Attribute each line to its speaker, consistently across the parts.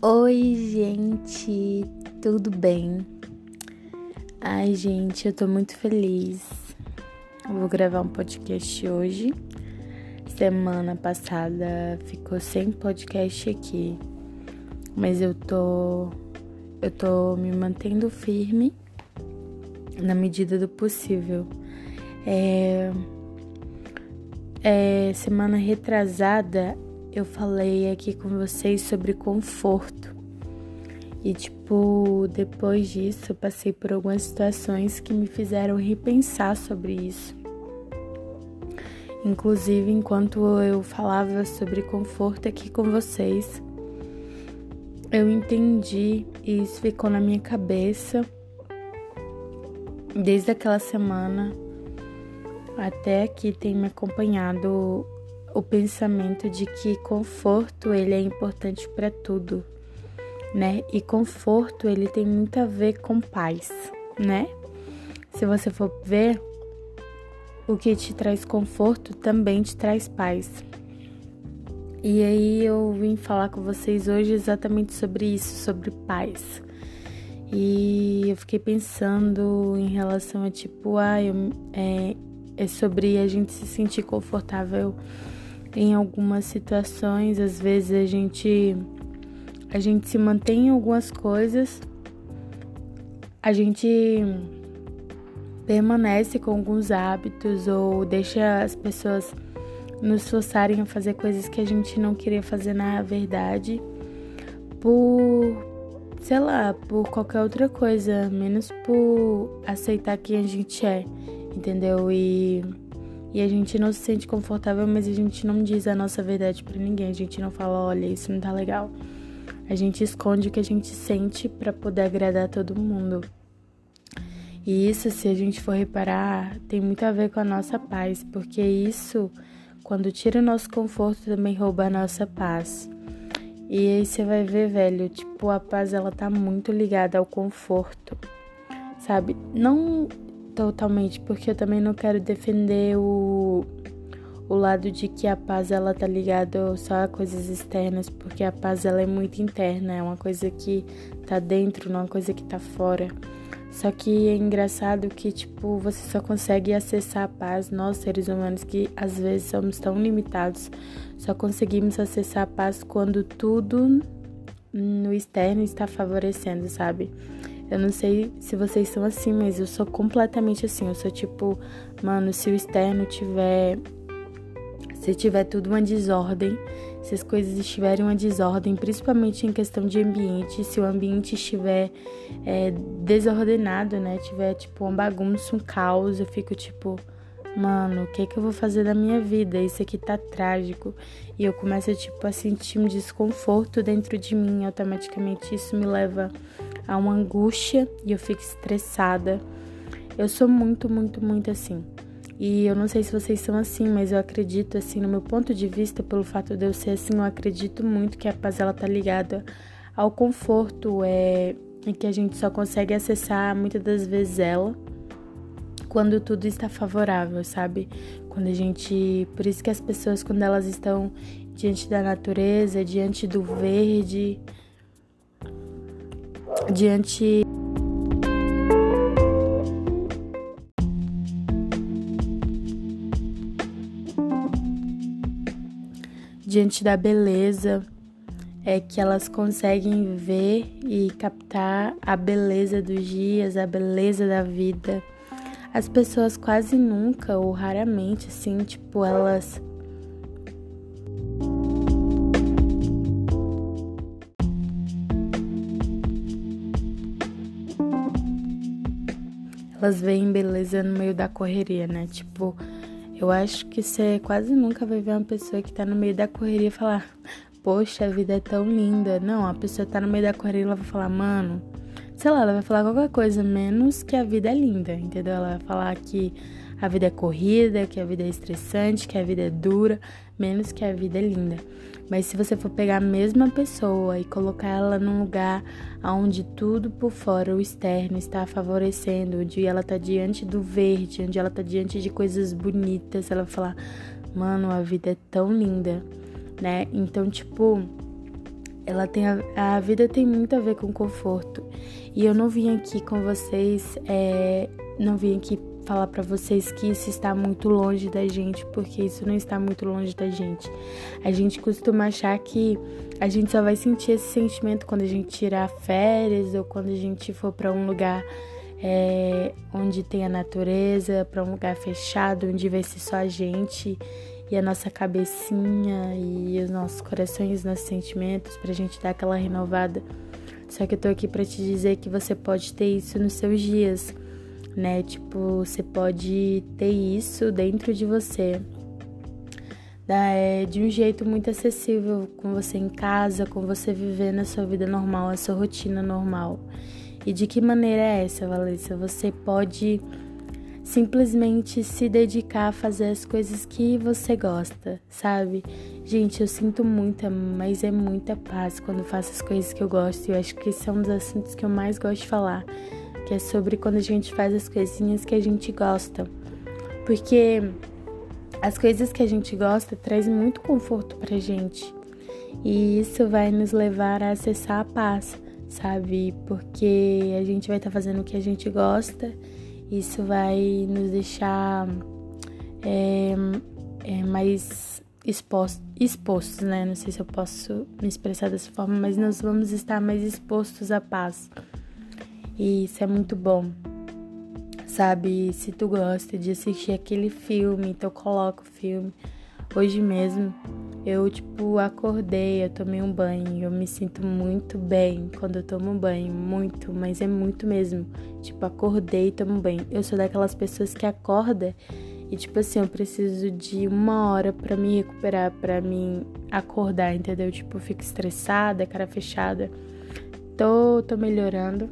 Speaker 1: Oi, gente, tudo bem? Ai, gente, eu tô muito feliz. Eu vou gravar um podcast hoje. Semana passada ficou sem podcast aqui, mas eu tô eu tô me mantendo firme na medida do possível. É, é semana retrasada eu falei aqui com vocês sobre conforto. E, tipo, depois disso, eu passei por algumas situações que me fizeram repensar sobre isso. Inclusive, enquanto eu falava sobre conforto aqui com vocês, eu entendi e isso ficou na minha cabeça desde aquela semana até aqui tem me acompanhado o pensamento de que conforto ele é importante para tudo, né? E conforto ele tem muito a ver com paz, né? Se você for ver, o que te traz conforto também te traz paz. E aí eu vim falar com vocês hoje exatamente sobre isso, sobre paz. E eu fiquei pensando em relação a tipo, ah, eu, é, é sobre a gente se sentir confortável em algumas situações, às vezes a gente a gente se mantém em algumas coisas, a gente permanece com alguns hábitos ou deixa as pessoas nos forçarem a fazer coisas que a gente não queria fazer na verdade, por sei lá, por qualquer outra coisa, menos por aceitar quem a gente é, entendeu? E e a gente não se sente confortável, mas a gente não diz a nossa verdade para ninguém. A gente não fala, olha, isso não tá legal. A gente esconde o que a gente sente para poder agradar todo mundo. E isso, se a gente for reparar, tem muito a ver com a nossa paz, porque isso, quando tira o nosso conforto, também rouba a nossa paz. E aí você vai ver, velho, tipo, a paz ela tá muito ligada ao conforto. Sabe? Não totalmente, porque eu também não quero defender o, o lado de que a paz ela tá ligada só a coisas externas, porque a paz ela é muito interna, é uma coisa que tá dentro, não é uma coisa que tá fora. Só que é engraçado que, tipo, você só consegue acessar a paz, nós seres humanos que às vezes somos tão limitados, só conseguimos acessar a paz quando tudo no externo está favorecendo, sabe? Eu não sei se vocês são assim, mas eu sou completamente assim. Eu sou tipo, mano, se o externo tiver. Se tiver tudo uma desordem, se as coisas estiverem uma desordem, principalmente em questão de ambiente, se o ambiente estiver é, desordenado, né? Tiver tipo uma bagunça, um caos, eu fico tipo mano, o que que eu vou fazer da minha vida? Isso aqui tá trágico. E eu começo, tipo, a sentir um desconforto dentro de mim. Automaticamente isso me leva a uma angústia e eu fico estressada. Eu sou muito, muito, muito assim. E eu não sei se vocês são assim, mas eu acredito, assim, no meu ponto de vista, pelo fato de eu ser assim, eu acredito muito que a paz, ela tá ligada ao conforto, é, e que a gente só consegue acessar, muitas das vezes, ela quando tudo está favorável, sabe? Quando a gente. Por isso que as pessoas, quando elas estão diante da natureza, diante do verde, diante. Diante da beleza, é que elas conseguem ver e captar a beleza dos dias, a beleza da vida as pessoas quase nunca ou raramente, assim, tipo, elas. Elas veem beleza no meio da correria, né? Tipo, eu acho que você quase nunca vai ver uma pessoa que tá no meio da correria falar, poxa, a vida é tão linda. Não, a pessoa tá no meio da correria e ela vai falar, mano, sei lá, ela vai falar qualquer coisa menos que a vida é linda, entendeu? Ela vai falar que a vida é corrida, que a vida é estressante, que a vida é dura, menos que a vida é linda. Mas se você for pegar a mesma pessoa e colocar ela num lugar onde tudo por fora, o externo, está favorecendo, onde ela tá diante do verde, onde ela tá diante de coisas bonitas, ela vai falar: "Mano, a vida é tão linda", né? Então, tipo, ela tem a, a, vida tem muito a ver com conforto. E eu não vim aqui com vocês, é, não vim aqui falar para vocês que isso está muito longe da gente, porque isso não está muito longe da gente. A gente costuma achar que a gente só vai sentir esse sentimento quando a gente tirar férias ou quando a gente for para um lugar é, onde tem a natureza, para um lugar fechado, onde vai ser só a gente e a nossa cabecinha e os nossos corações, nossos sentimentos, pra gente dar aquela renovada. Só que eu tô aqui para te dizer que você pode ter isso nos seus dias, né? Tipo, você pode ter isso dentro de você. É, de um jeito muito acessível com você em casa, com você vivendo a sua vida normal, a sua rotina normal. E de que maneira é essa, Valência? Você pode simplesmente se dedicar a fazer as coisas que você gosta, sabe? Gente, eu sinto muita, mas é muita paz quando faço as coisas que eu gosto. E eu acho que esse é um dos assuntos que eu mais gosto de falar, que é sobre quando a gente faz as coisinhas que a gente gosta. Porque as coisas que a gente gosta trazem muito conforto pra gente. E isso vai nos levar a acessar a paz, sabe? Porque a gente vai estar tá fazendo o que a gente gosta isso vai nos deixar é, é, mais expostos, expostos, né? Não sei se eu posso me expressar dessa forma, mas nós vamos estar mais expostos à paz. E isso é muito bom. Sabe, se tu gosta de assistir aquele filme, então coloca o filme. Hoje mesmo eu, tipo, acordei, eu tomei um banho, eu me sinto muito bem quando eu tomo banho, muito, mas é muito mesmo. Tipo, acordei e tomo banho. Eu sou daquelas pessoas que acorda e, tipo assim, eu preciso de uma hora para me recuperar, para me acordar, entendeu? Tipo, fico estressada, cara fechada. Tô, tô melhorando.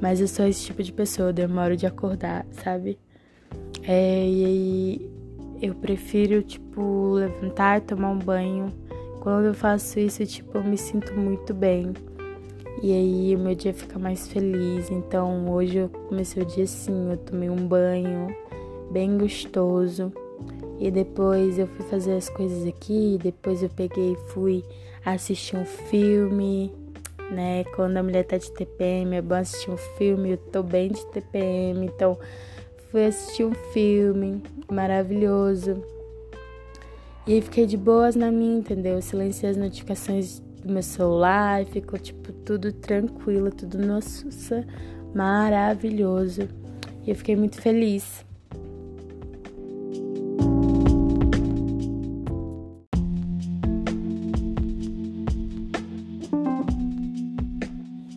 Speaker 1: Mas eu sou esse tipo de pessoa, eu demoro de acordar, sabe? É, e aí eu prefiro, tipo, levantar, tomar um banho. Quando eu faço isso, tipo, eu me sinto muito bem. E aí o meu dia fica mais feliz. Então hoje eu comecei o dia assim, eu tomei um banho bem gostoso. E depois eu fui fazer as coisas aqui, depois eu peguei e fui assistir um filme, né? Quando a mulher tá de TPM, é bom assistir um filme, eu tô bem de TPM, então fui assistir um filme maravilhoso. E aí fiquei de boas na minha, entendeu? Silenciei as notificações do meu celular e ficou tipo tudo tranquilo, tudo nossa, maravilhoso. E eu fiquei muito feliz.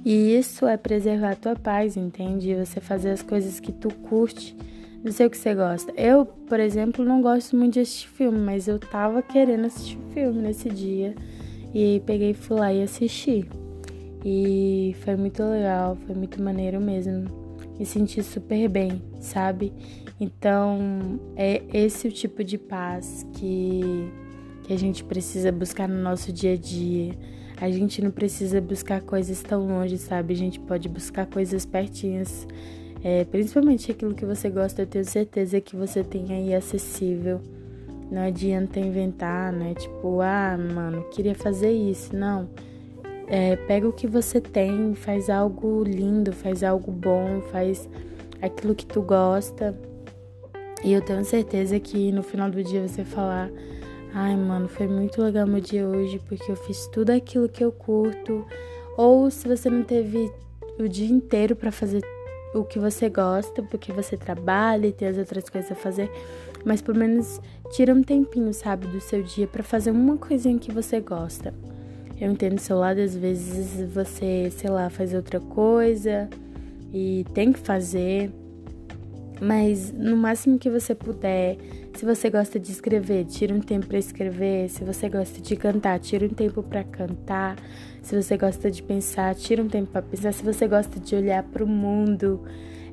Speaker 1: E isso é preservar a tua paz, entende? Você fazer as coisas que tu curte, não sei o que você gosta. Eu, por exemplo, não gosto muito de assistir filme, mas eu tava querendo assistir filme nesse dia. E peguei, fui lá e assisti. E foi muito legal, foi muito maneiro mesmo. Me senti super bem, sabe? Então, é esse o tipo de paz que, que a gente precisa buscar no nosso dia a dia a gente não precisa buscar coisas tão longe, sabe? A gente pode buscar coisas pertinhas. É, principalmente aquilo que você gosta, eu tenho certeza que você tem aí acessível. Não adianta inventar, né? Tipo, ah, mano, queria fazer isso. Não. É, pega o que você tem, faz algo lindo, faz algo bom, faz aquilo que tu gosta. E eu tenho certeza que no final do dia você falar Ai, mano, foi muito legal meu dia hoje porque eu fiz tudo aquilo que eu curto. Ou se você não teve o dia inteiro para fazer o que você gosta, porque você trabalha e tem as outras coisas a fazer, mas pelo menos tira um tempinho, sabe, do seu dia para fazer uma coisinha que você gosta. Eu entendo do seu lado, às vezes você, sei lá, faz outra coisa e tem que fazer, mas no máximo que você puder, se você gosta de escrever, tira um tempo para escrever. Se você gosta de cantar, tira um tempo para cantar. Se você gosta de pensar, tira um tempo para pensar. Se você gosta de olhar para o mundo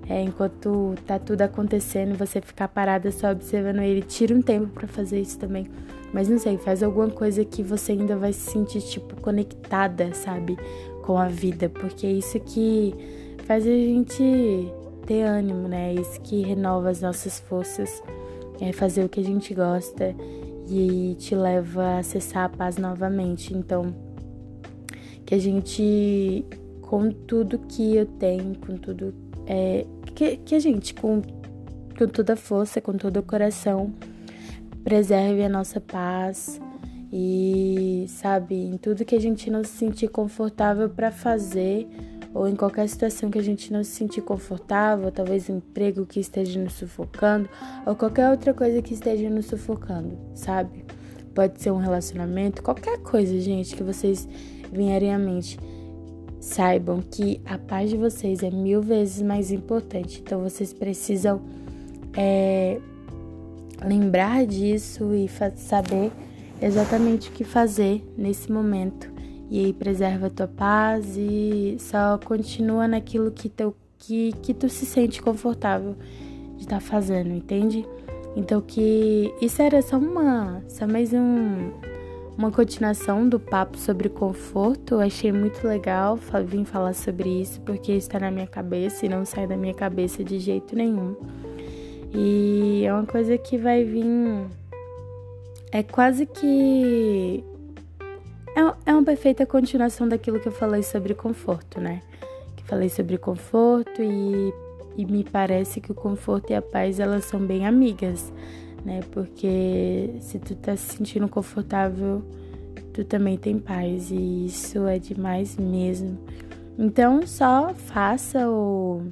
Speaker 1: é, enquanto tá tudo acontecendo, você ficar parada só observando ele, tira um tempo para fazer isso também. Mas não sei, faz alguma coisa que você ainda vai se sentir tipo conectada, sabe, com a vida, porque é isso que faz a gente ter ânimo, né? É isso que renova as nossas forças é fazer o que a gente gosta e te leva a acessar a paz novamente. Então, Que a gente, com tudo que eu tenho, com tudo. É, que, que a gente, com, com toda a força, com todo o coração, preserve a nossa paz e, sabe, em tudo que a gente não se sentir confortável para fazer ou em qualquer situação que a gente não se sentir confortável, talvez um emprego que esteja nos sufocando, ou qualquer outra coisa que esteja nos sufocando, sabe? Pode ser um relacionamento, qualquer coisa, gente, que vocês vierem à mente. Saibam que a paz de vocês é mil vezes mais importante. Então vocês precisam é, lembrar disso e saber exatamente o que fazer nesse momento e aí preserva a tua paz e só continua naquilo que, teu, que, que tu se sente confortável de estar tá fazendo, entende? Então que isso era só uma, só mais um, uma continuação do papo sobre conforto. Eu achei muito legal vir falar sobre isso porque está na minha cabeça e não sai da minha cabeça de jeito nenhum. E é uma coisa que vai vir é quase que é, é uma perfeita continuação daquilo que eu falei sobre conforto, né? Que falei sobre conforto e, e me parece que o conforto e a paz elas são bem amigas, né? Porque se tu tá se sentindo confortável, tu também tem paz e isso é demais mesmo. Então só faça o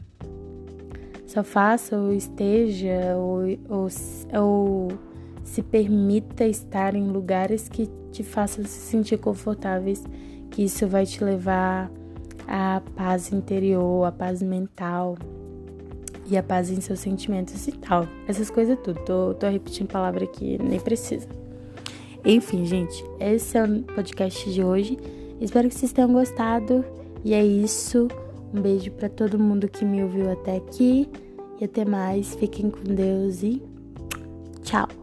Speaker 1: só faça ou esteja ou, ou, ou se permita estar em lugares que te façam se sentir confortáveis, que isso vai te levar à paz interior, à paz mental e a paz em seus sentimentos e tal. Essas coisas tudo. Tô, tô repetindo palavra aqui, nem precisa. Enfim, gente, esse é o podcast de hoje. Espero que vocês tenham gostado. E é isso. Um beijo para todo mundo que me ouviu até aqui. E até mais. Fiquem com Deus e tchau.